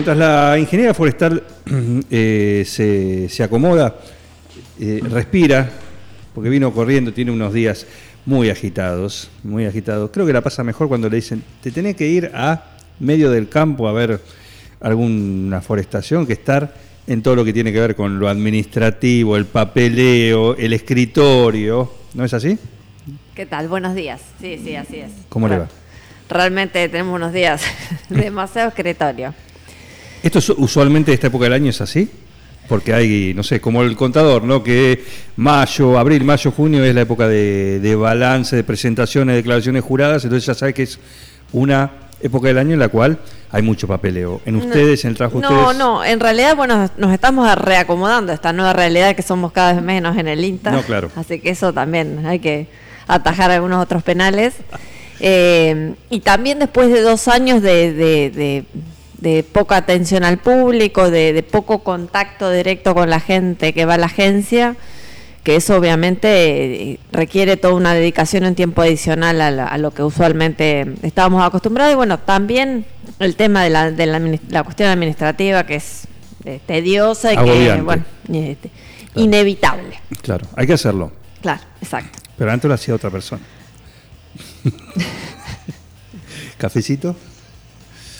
Mientras la ingeniera forestal eh, se, se acomoda, eh, respira, porque vino corriendo, tiene unos días muy agitados, muy agitados. Creo que la pasa mejor cuando le dicen, te tenés que ir a medio del campo a ver alguna forestación que estar en todo lo que tiene que ver con lo administrativo, el papeleo, el escritorio. ¿No es así? ¿Qué tal? Buenos días. Sí, sí, así es. ¿Cómo le va? Realmente tenemos unos días demasiado escritorio. ¿Esto es usualmente esta época del año es así? Porque hay, no sé, como el contador, ¿no? Que mayo, abril, mayo, junio es la época de, de balance, de presentaciones, declaraciones juradas, entonces ya sabe que es una época del año en la cual hay mucho papeleo. En ustedes, en el trabajo de No, ustedes. no, en realidad, bueno, nos estamos reacomodando a esta nueva realidad que somos cada vez menos en el INTA. No, claro. Así que eso también hay que atajar algunos otros penales. Eh, y también después de dos años de, de- de- de poca atención al público, de, de poco contacto directo con la gente que va a la agencia, que eso obviamente eh, requiere toda una dedicación en tiempo adicional a, la- a lo que usualmente estábamos acostumbrados. Y bueno, también el tema de la, de la, cuestión administrativa, que es eh, tediosa y que, Agobiante. bueno, y, este, inevitable. Claro, hay que hacerlo. Claro, exacto. Pero antes lo hacía otra persona. ¿Cafecito?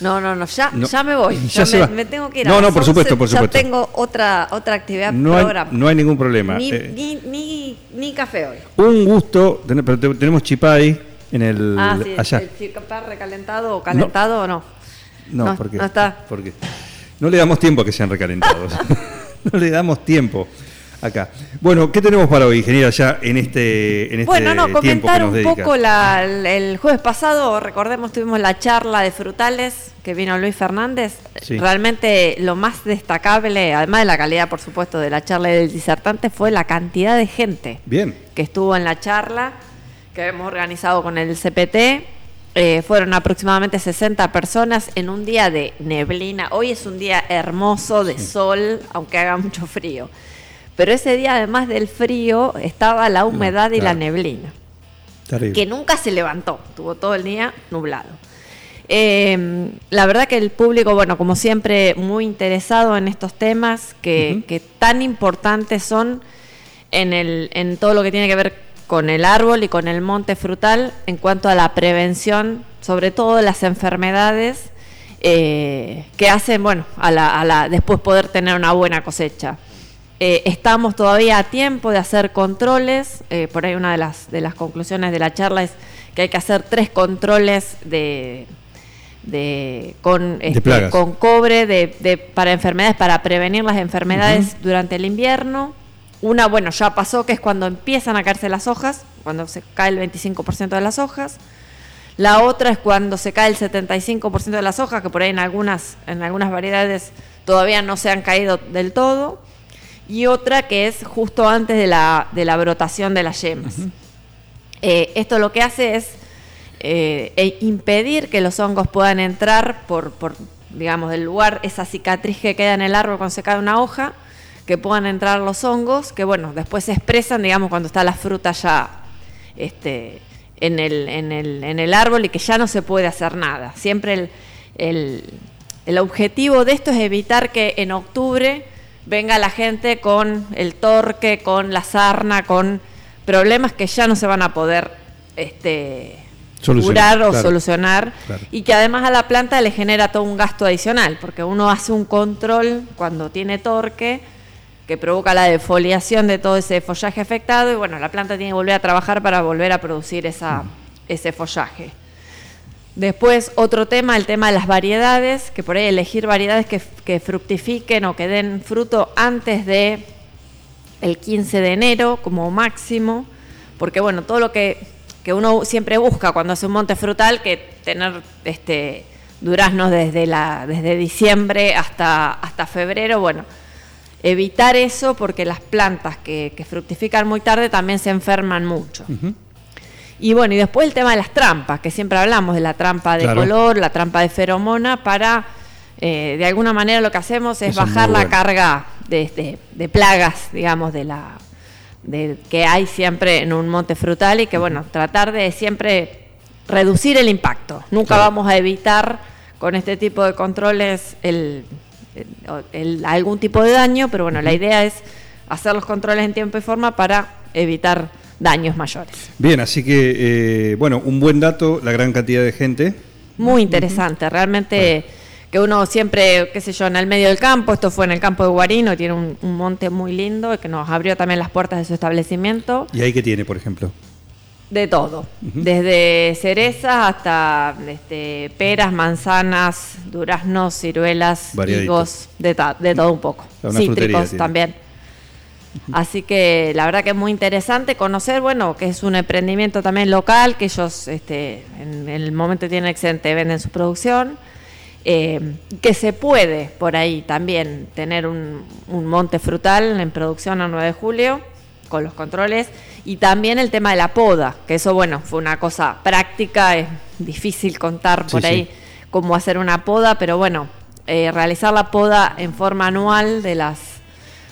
No, no, no, ya, No, ya me voy. ya me, me tengo que ir. No, a no, por supuesto, 11, por supuesto. Ya tengo otra, otra actividad No hay, programa. no hay ningún problema. Ni, Eh, ni, ni, ni café hoy. un gusto, pero te- tenemos chipay en el ah, sí, allá. el chicapá recalentado o calentado o no. No, no, porque no está. Porque no le damos tiempo a que sean recalentados. no le damos tiempo acá. Bueno, ¿qué tenemos para hoy, ingeniera, ya en este, en este Bueno, no, comentar un poco la- el, jueves pasado, recordemos, tuvimos la charla de frutales que vino Luis Fernández. Sí. Realmente lo más destacable, además de la calidad, por supuesto, de la charla del disertante, fue la cantidad de gente Bien. que estuvo en la charla que hemos organizado con el CPT. Eh, fueron aproximadamente 60 personas en un día de neblina. Hoy es un día hermoso de sol, aunque haga mucho frío. Pero ese día, además del frío, estaba la humedad y la neblina, Terrible. que nunca se levantó, estuvo todo el día nublado. Eh, la verdad que el público, bueno, como siempre, muy interesado en estos temas que, que tan importantes son en, el, en todo lo que tiene que ver con el árbol y con el monte frutal en cuanto a la prevención, sobre todo de las enfermedades eh, que hacen, bueno, a la, a la, después poder tener una buena cosecha. Eh, estamos todavía a tiempo de hacer controles. eh, por ahí una de las, de las conclusiones de la charla es que hay que hacer tres controles de, de con, este, con cobre de, de- para enfermedades, para prevenir las enfermedades durante el invierno. Una, bueno, ya pasó, que es cuando empiezan a caerse las hojas, cuando se cae el 25% de las hojas. La otra es cuando se cae el 75% de las hojas, que por ahí en algunas, en algunas variedades todavía no se han caído del todo. Y otra que es justo antes de la, de la brotación de las yemas. Eh, esto lo que hace es eh, e impedir que los hongos puedan entrar por, por, digamos, del lugar, esa cicatriz que queda en el árbol cuando se cae una hoja, que puedan entrar los hongos, que bueno, después se expresan, digamos, cuando está la fruta ya este, en, el, en, el, en el árbol y que ya no se puede hacer nada. Siempre el, el, el objetivo de esto es evitar que en octubre venga la gente con el torque, con la sarna, con problemas que ya no se van a poder este, Solucionar, curar o claro. solucionar Claro. y que además a la planta le genera todo un gasto adicional, porque uno hace un control cuando tiene torque que provoca la defoliación de todo ese follaje afectado y bueno, la planta tiene que volver a trabajar para volver a producir esa, ese follaje. Después, otro tema, el tema de las variedades, que por ahí elegir variedades que, que fructifiquen o que den fruto antes de el 15 de enero como máximo, porque bueno, todo lo que que uno siempre busca cuando hace un monte frutal, que tener este duraznos desde la desde diciembre hasta hasta febrero, bueno, evitar eso porque las plantas que, que fructifican muy tarde también se enferman mucho. Y bueno, y después el tema de las trampas, que siempre hablamos de la trampa de Claro. color, la trampa de feromona, para, eh, de alguna manera lo que hacemos es Eso bajar la bueno. carga de, de- de plagas, digamos, de la de, que hay siempre en un monte frutal y que, bueno, tratar de siempre reducir el impacto. Nunca Claro. vamos a evitar con este tipo de controles el, el- el- algún tipo de daño, pero bueno, la idea es hacer los controles en tiempo y forma para evitar daños mayores. Bien, así que, eh, bueno, un buen dato, la gran cantidad de gente. Muy interesante, realmente que uno siempre, qué sé yo, en el medio del campo, esto fue en el campo de Guarino, tiene un, un monte muy lindo que nos abrió también las puertas de su establecimiento, ¿Y ahí qué tiene, por ejemplo? de todo, desde cerezas hasta este, peras, manzanas, duraznos, ciruelas, Variadito. higos, de, ta- de todo un poco, sea, cítricos también. Así que la verdad que es muy interesante conocer, bueno, que es un emprendimiento también local, que ellos este, en el momento tienen excedente, venden su producción, eh, que se puede por ahí también tener un, un monte frutal en producción a 9 de julio con los controles y también el tema de la poda, que eso bueno, fue una cosa práctica, es difícil contar por Sí, ahí sí. cómo hacer una poda, pero bueno, eh, realizar la poda en forma anual de las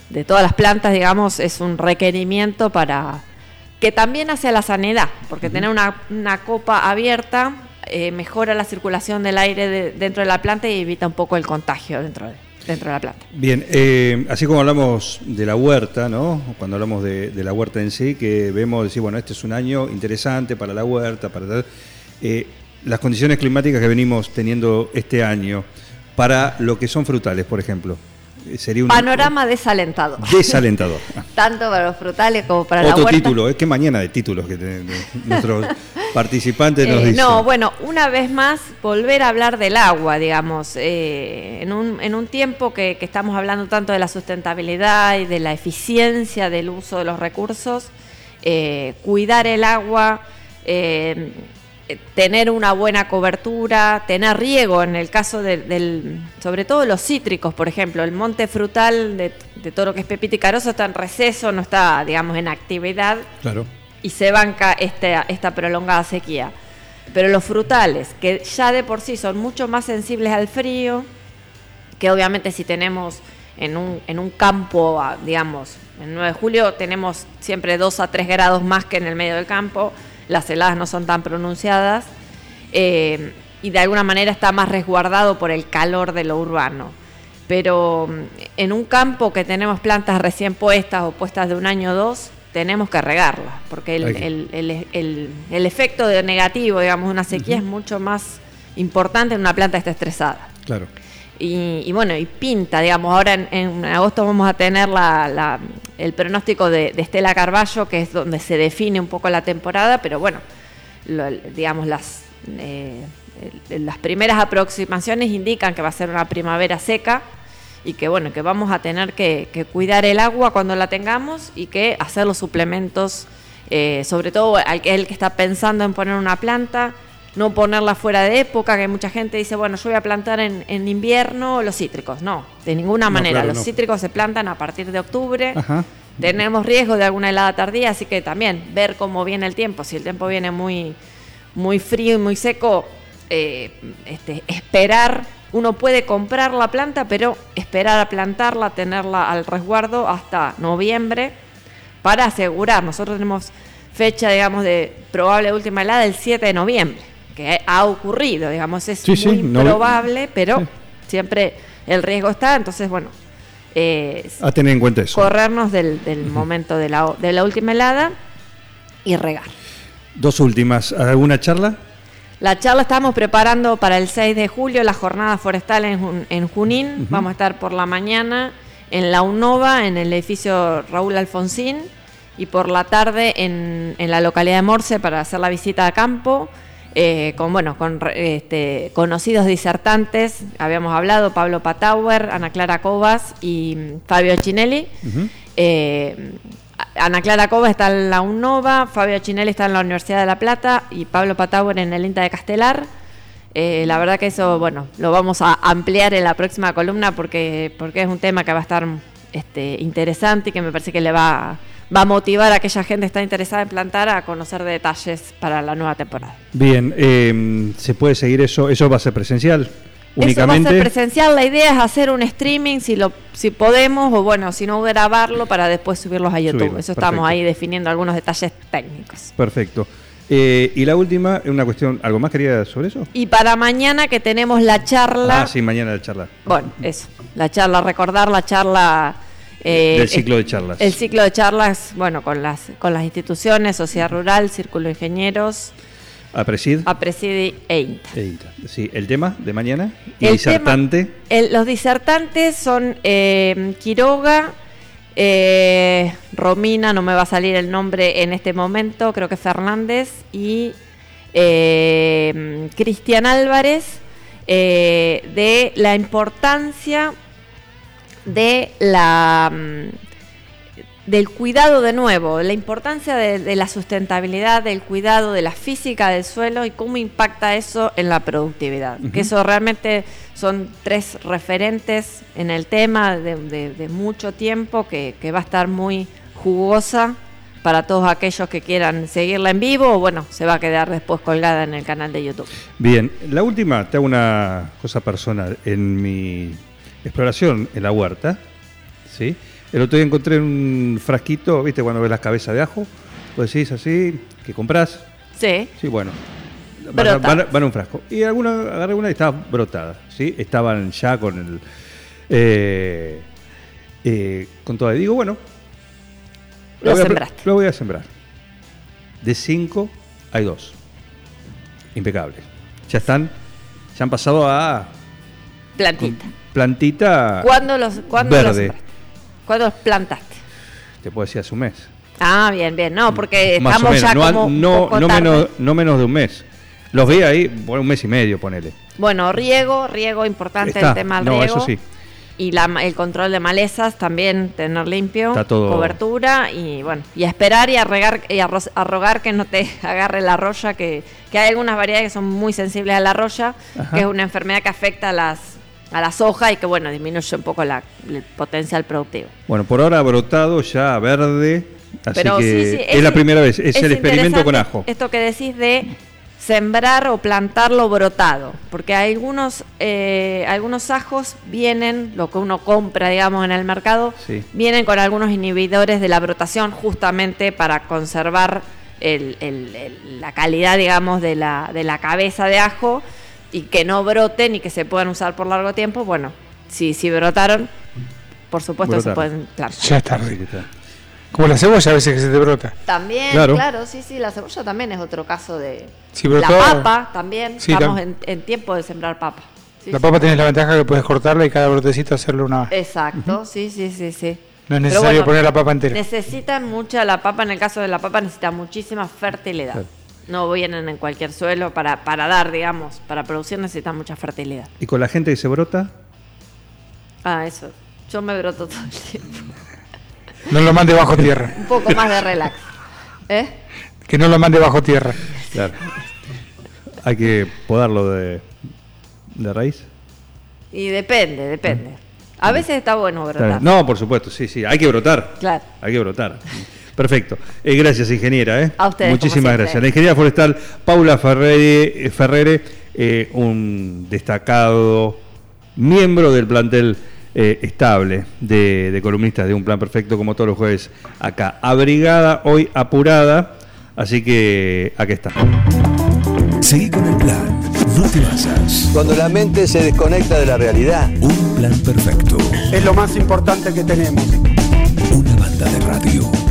de todas las plantas, digamos, es un requerimiento para que también hace a la sanidad, porque tener una, una copa abierta eh, mejora la circulación del aire de- dentro de la planta y evita un poco el contagio dentro de, dentro de la planta. Bien, eh, así como hablamos de la huerta, ¿no? Cuando hablamos de, de la huerta en sí, que vemos decir, bueno, este es un año interesante para la huerta, para tal, eh, las condiciones climáticas que venimos teniendo este año para lo que son frutales, por ejemplo, sería un Panorama desalentador. desalentador. Tanto para los frutales como para la Otro huerta. título, es que mañana de títulos que te- de- nuestros participantes nos Eh, dicen. no, bueno, una vez más, volver a hablar del agua, digamos, eh, en, un, en un tiempo que, que estamos hablando tanto de la sustentabilidad y de la eficiencia del uso de los recursos, eh, cuidar el agua, eh, tener una buena cobertura, tener riego en el caso de- del, sobre todo los cítricos, por ejemplo, el monte frutal de, de todo lo que es pepita y carozo está en receso, no está, digamos, en actividad Claro. y se banca esta, esta prolongada sequía. Pero los frutales, que ya de por sí son mucho más sensibles al frío, que obviamente si tenemos en un, en un campo, ah, digamos, en 9 de julio tenemos siempre 2 a 3 grados más que en el medio del campo, las heladas no son tan pronunciadas eh, y de alguna manera está más resguardado por el calor de lo urbano. Pero mm, en un campo que tenemos plantas recién puestas o puestas de un año o dos, tenemos que regarlas, porque el, el- el- el efecto de negativo, digamos, de una sequía es mucho más importante en una planta que está estresada. Claro. Y, y bueno, y pinta, digamos, ahora en, en agosto vamos a tener la- la- el pronóstico de, de Estela Carballo, que es donde se define un poco la temporada, pero bueno, lo- digamos, las, eh, las primeras aproximaciones indican que va a ser una primavera seca y que bueno, que vamos a tener que, que cuidar el agua cuando la tengamos y que hacer los suplementos, eh, sobre todo el que está pensando en poner una planta, no ponerla fuera de época, que mucha gente dice, bueno, yo voy a plantar en, en invierno los cítricos. No, de ninguna No, manera. claro, los no. cítricos se plantan a partir de octubre. Ajá. Tenemos riesgo de alguna helada tardía, así que también ver cómo viene el tiempo. Si el tiempo viene muy, muy frío y muy seco, eh, este, esperar. Uno puede comprar la planta, pero esperar a plantarla, tenerla al resguardo hasta noviembre para asegurar. Nosotros tenemos fecha, digamos, de probable última helada el 7 de noviembre, que ha ocurrido, digamos, es Sí, sí, muy no- probable, pero sí. siempre el riesgo está. Entonces, bueno, eh, A tener en cuenta eso. corrernos del, del momento de la, de la última helada y regar. Dos últimas. ¿Alguna charla? La charla estamos preparando para el 6 de julio, la jornada forestal en, en Junín. Vamos a estar por la mañana en la UNOVA, en el edificio Raúl Alfonsín, y por la tarde en, en la localidad de Morse para hacer la visita a campo. Eh, con bueno con este, conocidos disertantes. Habíamos hablado Pablo Patauer Ana Clara Cobas y mm, Fabio Chinelli Eh, Ana Clara Cova está en la UNOVA, Fabio Chinelli está en la Universidad de La Plata y Pablo Patauer en el INTA de Castelar. Eh, la verdad que eso, bueno, lo vamos a ampliar en la próxima columna porque, porque es un tema que va a estar este, interesante y que me parece que le va, va a motivar a aquella gente que está interesada en plantar a conocer detalles para la nueva temporada. Bien, eh, ¿se puede seguir eso? ¿Eso va a ser presencial? Eso va a Únicamente. ser presencial, la idea es hacer un streaming si lo si podemos o bueno, si no grabarlo para después subirlos a YouTube. Subirlo, Eso estamos ahí definiendo algunos detalles técnicos. Perfecto. Eh, y la última, una cuestión, ¿algo más quería sobre eso? Y para mañana que tenemos la charla, Ah, sí, mañana la charla. bueno, eso, la charla, recordar la charla eh, Del ciclo de charlas. El ciclo de charlas, bueno, con las con las instituciones, Sociedad Rural, Círculo de Ingenieros, A Presid. APRESIDI e INTA. e INTA. Sí, el tema de mañana. Y El disertante. tema- el- los disertantes son eh, Quiroga, eh, Romina, no me va a salir el nombre en este momento, creo que Fernández, y eh, Cristian Álvarez, de la importancia de la mm, del cuidado de nuevo, la importancia de, de la sustentabilidad, del cuidado de la física del suelo y cómo impacta eso en la productividad. Que eso realmente son tres referentes en el tema de, de- de mucho tiempo que, que va a estar muy jugosa para todos aquellos que quieran seguirla en vivo o bueno, se va a quedar después colgada en el canal de YouTube. Bien, la última, te hago una cosa personal. En mi exploración en la huerta, ¿sí? El otro día encontré un frasquito, ¿viste? Cuando ves las cabezas de ajo, pues decís así, que compras. Sí, Sí, bueno. Van a, Brota. van a- van a un frasco. Y alguna, agarré una y estaba brotada, ¿sí? Estaban ya con el. eh, eh, con todo. Y digo, bueno. Lo voy a- lo voy a sembrar. De cinco hay dos. Impecables. Ya están. Ya han pasado a plantita. Plantita ¿Cuándo los, cuándo los verde. sembraste? ¿Cuándo los plantaste? Te puedo decir hace un mes. Ah, bien, bien. No, porque Más o estamos menos. ya no, como un no, poco no tarde. menos, no menos de un mes. Los vi ahí, bueno, un mes y medio, ponele. Bueno, riego, riego importante Está. el tema del No, riego. eso sí. Y la, el control de malezas también, tener limpio, Está todo- cobertura y bueno, y a esperar y a, regar, y a, ro- a rogar que no te agarre la roya, que, que hay algunas variedades que son muy sensibles a la roya, Ajá. que es una enfermedad que afecta a las, a las hojas y que bueno, disminuye un poco la, el potencial productivo. Bueno, por ahora brotado ya verde, así Pero que sí, sí, es, la primera vez, es, el experimento con ajo. Esto que decís de sembrar o plantarlo brotado, porque algunos eh, algunos ajos vienen, lo que uno compra, digamos, en el mercado, Sí. vienen con algunos inhibidores de la brotación justamente para conservar el- el- el- la calidad, digamos, de la, de la cabeza de ajo y que no broten y que se puedan usar por largo tiempo. Bueno, si, si brotaron, por supuesto se pueden plantar. Ya está. Está. Como la cebolla a veces que se te brota. También, Claro. claro. sí, sí, la cebolla también es otro caso de... Sí, pero la papa también, Sí, estamos tam- en, en tiempo de sembrar papa. Sí, la sí. papa tienes la ventaja que puedes cortarla y cada brotecito hacerle una. Exacto, sí, sí, sí, sí. No es necesario poner la papa entera. Necesitan mucha, la papa, en el caso de la papa, necesita muchísima fertilidad. Claro. No vienen en cualquier suelo para, para dar, digamos, para producir necesitan mucha fertilidad. Y con la gente que se brota, Ah, eso. Yo me broto todo el tiempo. No lo mande bajo tierra. Un poco más de relax. ¿Eh? Que no lo mande bajo tierra. claro. hay que podarlo de, de raíz. Y depende, depende. A veces está bueno brotar. No, por supuesto, sí, sí, hay que brotar. Claro. Hay que brotar. Perfecto. Eh, gracias, ingeniera. ¿eh? A ustedes, Muchísimas gracias. La ingeniera forestal Paula Ferrere, eh, Ferrere eh, un destacado miembro del plantel eh, estable de, de columnistas de Un Plan Perfecto, como todos los jueves acá. Abrigada, hoy apurada. Así que aquí está. Seguí con el plan. No te basas. Cuando la mente se desconecta de la realidad. Un plan perfecto. Es lo más importante que tenemos. Una banda de radio.